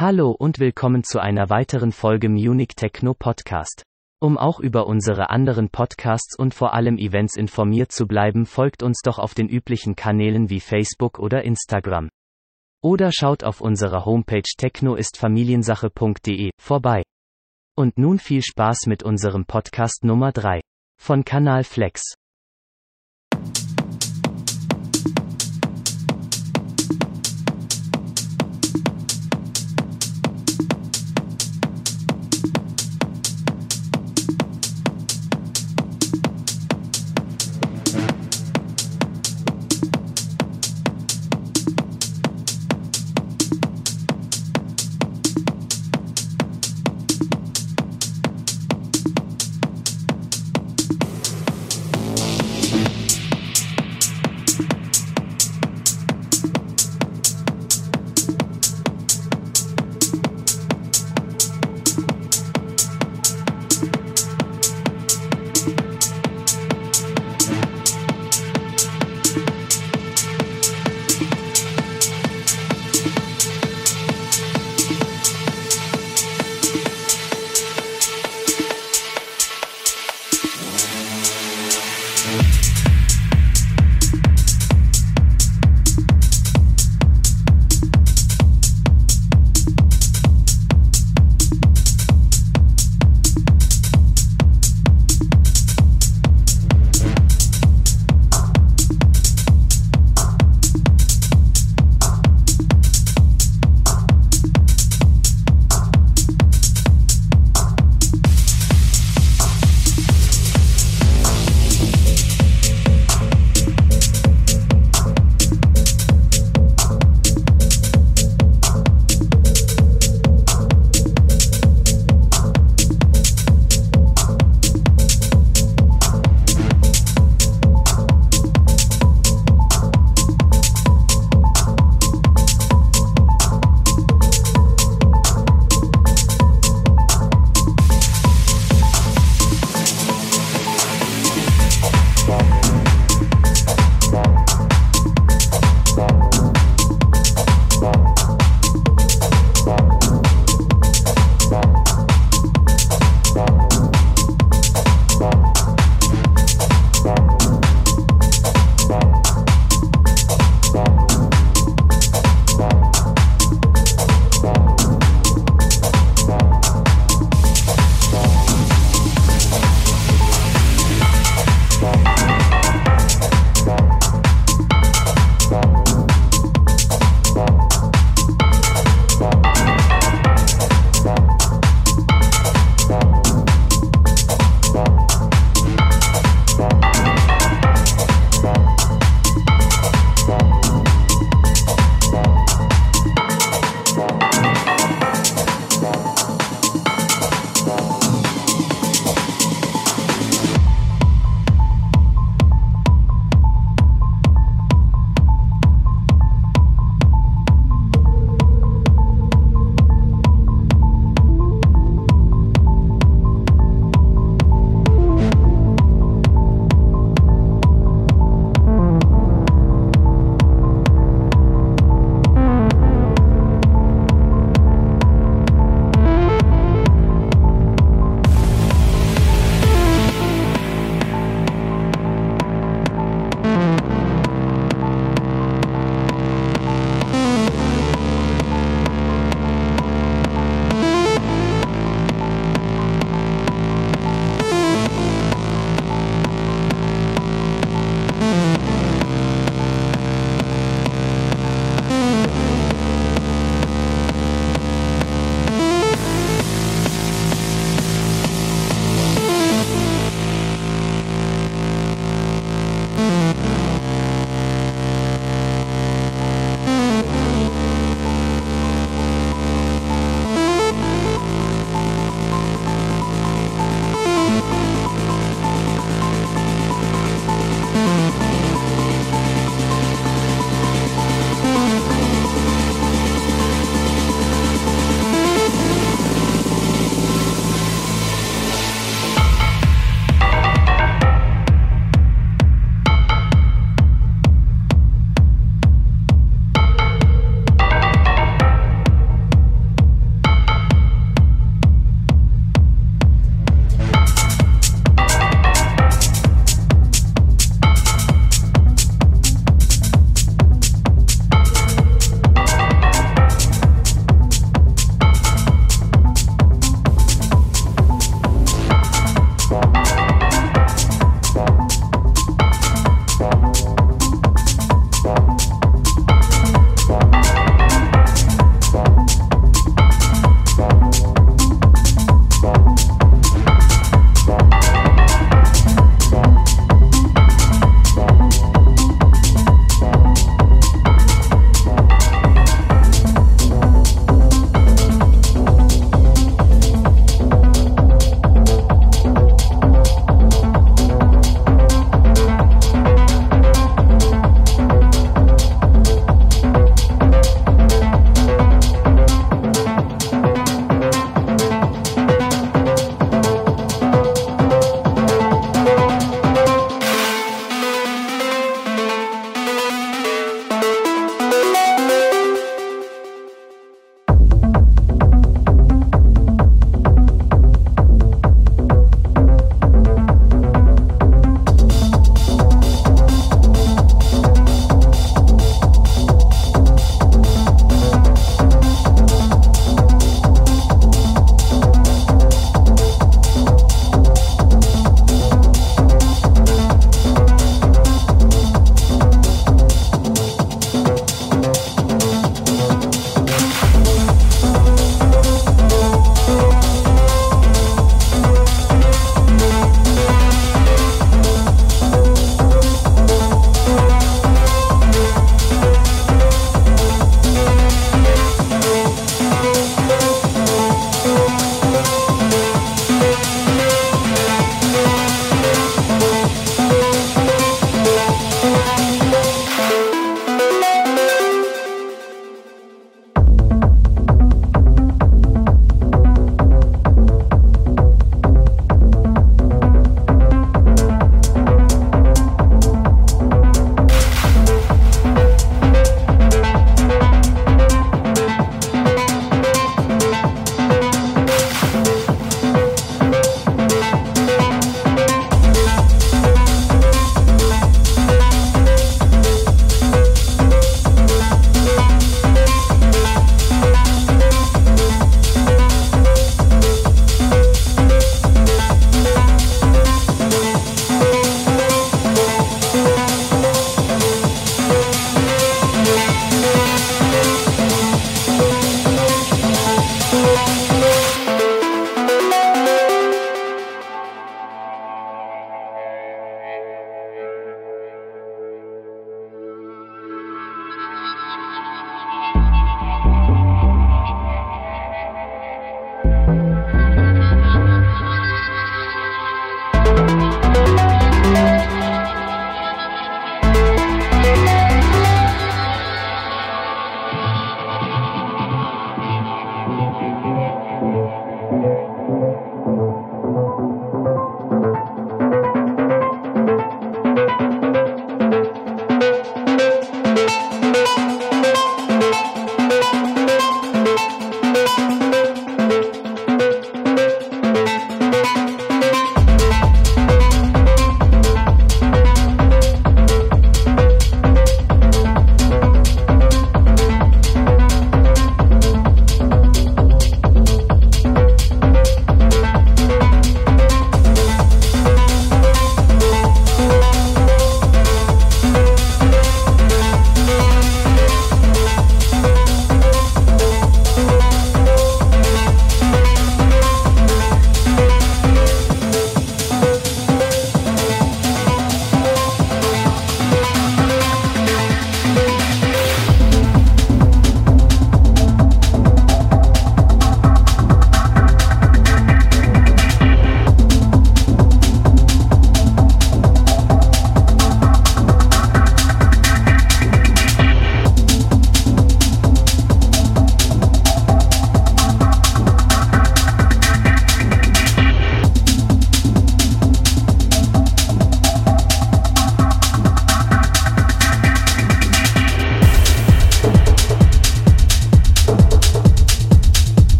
Hallo und willkommen zu einer weiteren Folge Munich Techno Podcast. Um auch über unsere anderen Podcasts und vor allem Events informiert zu bleiben, folgt uns doch auf den üblichen Kanälen wie Facebook oder Instagram. Oder schaut auf unserer Homepage technoistfamiliensache.de vorbei. Und nun viel Spaß mit unserem Podcast Nummer 3 von Kanal Flex.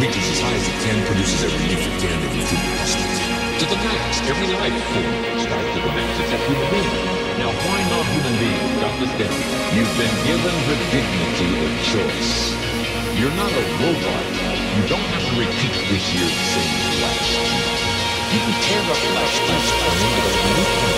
Reaches as high as it can, produces every leaf it can, every fruit it. To the max, every life form starts to the max, except human beings. Now, why not human beings? Understand, you've been given the dignity of choice. You're not a robot. You don't have to repeat this year the same as last year. You can tear up last year's plan with a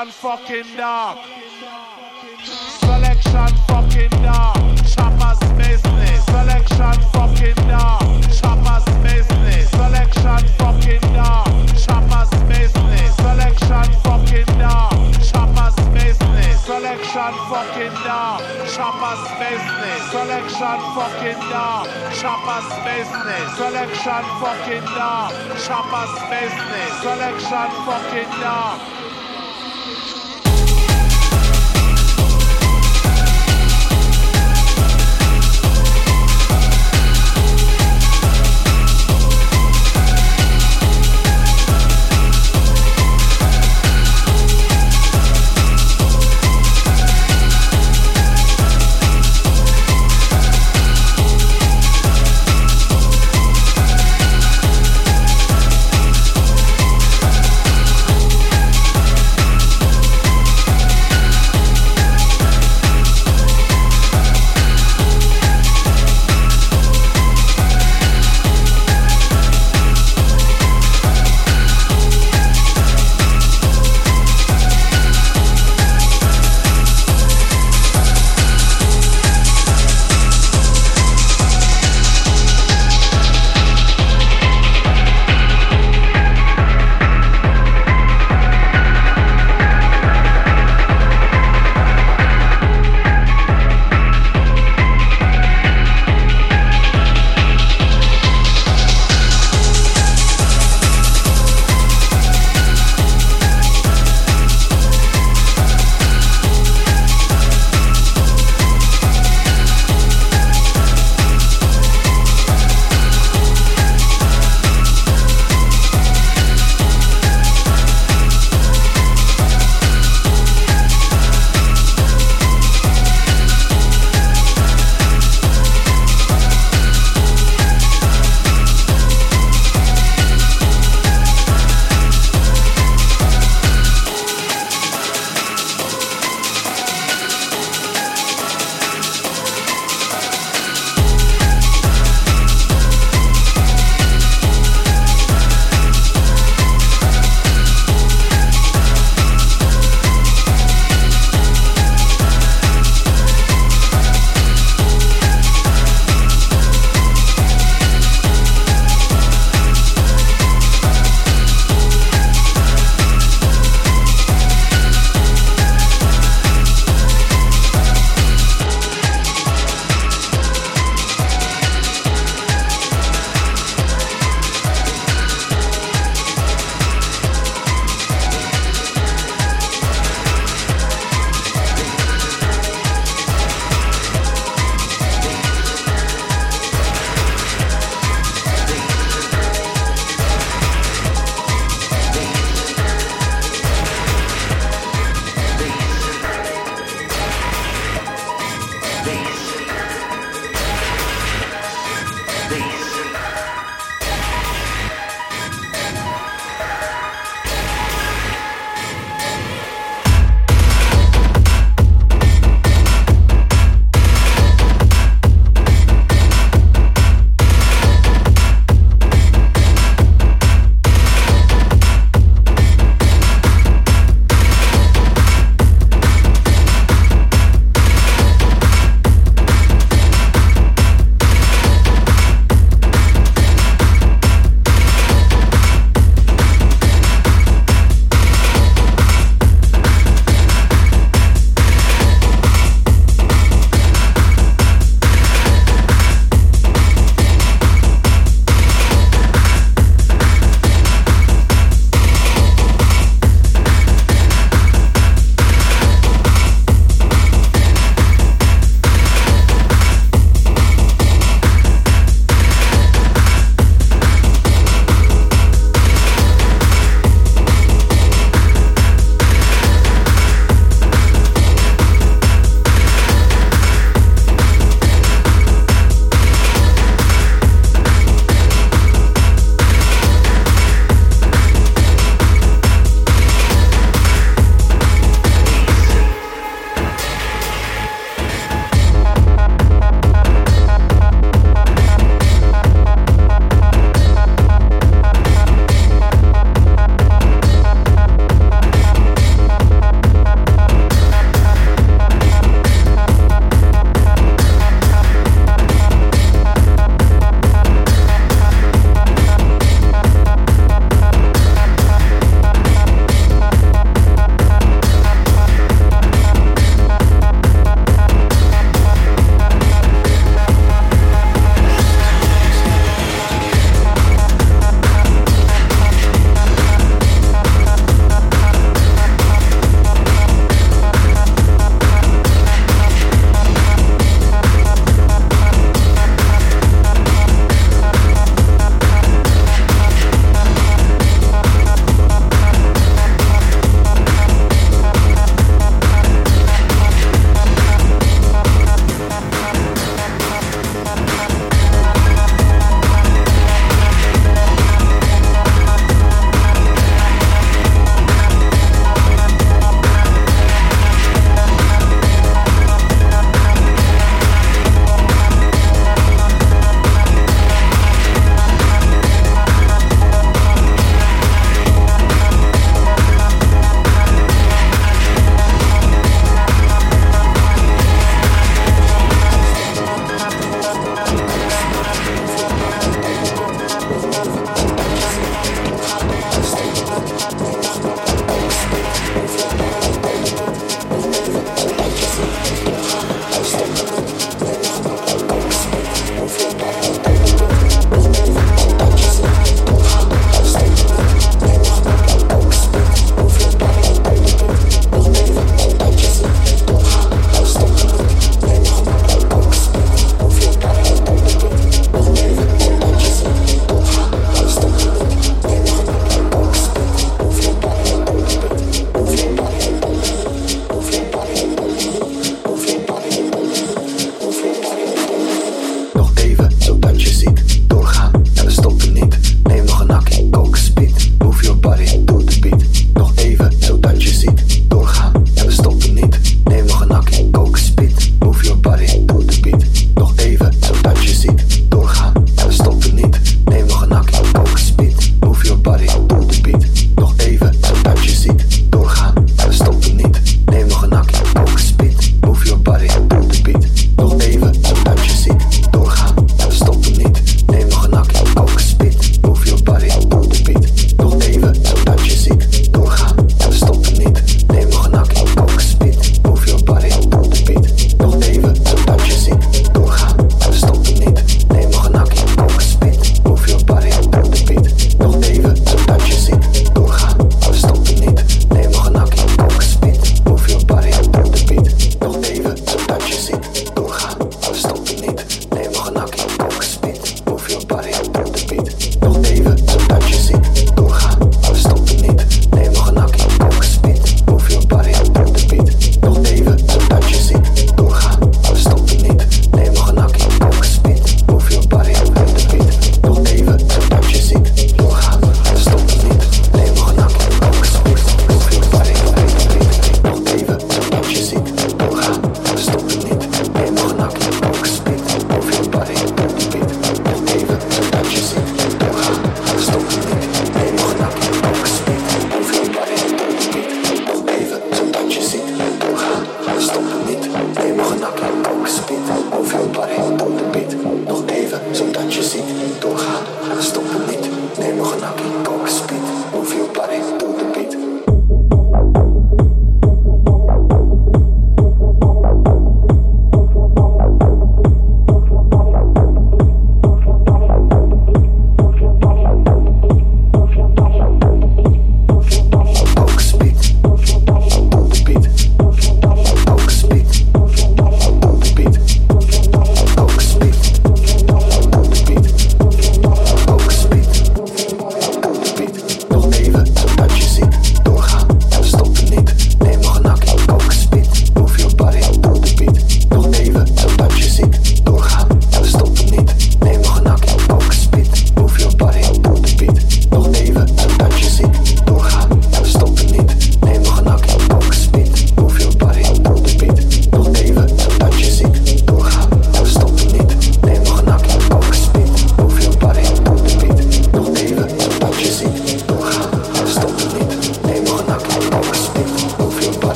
Selection fucking dog. Selection fucking dog. Choppers business. Selection fucking dog. Choppers business. Selection fucking dog. Choppers business. Selection fucking dog. Choppers business. Selection fucking dog. Choppers business. Selection fucking dog. Choppers business. Selection fucking dog. Choppers business. Selection fucking dog.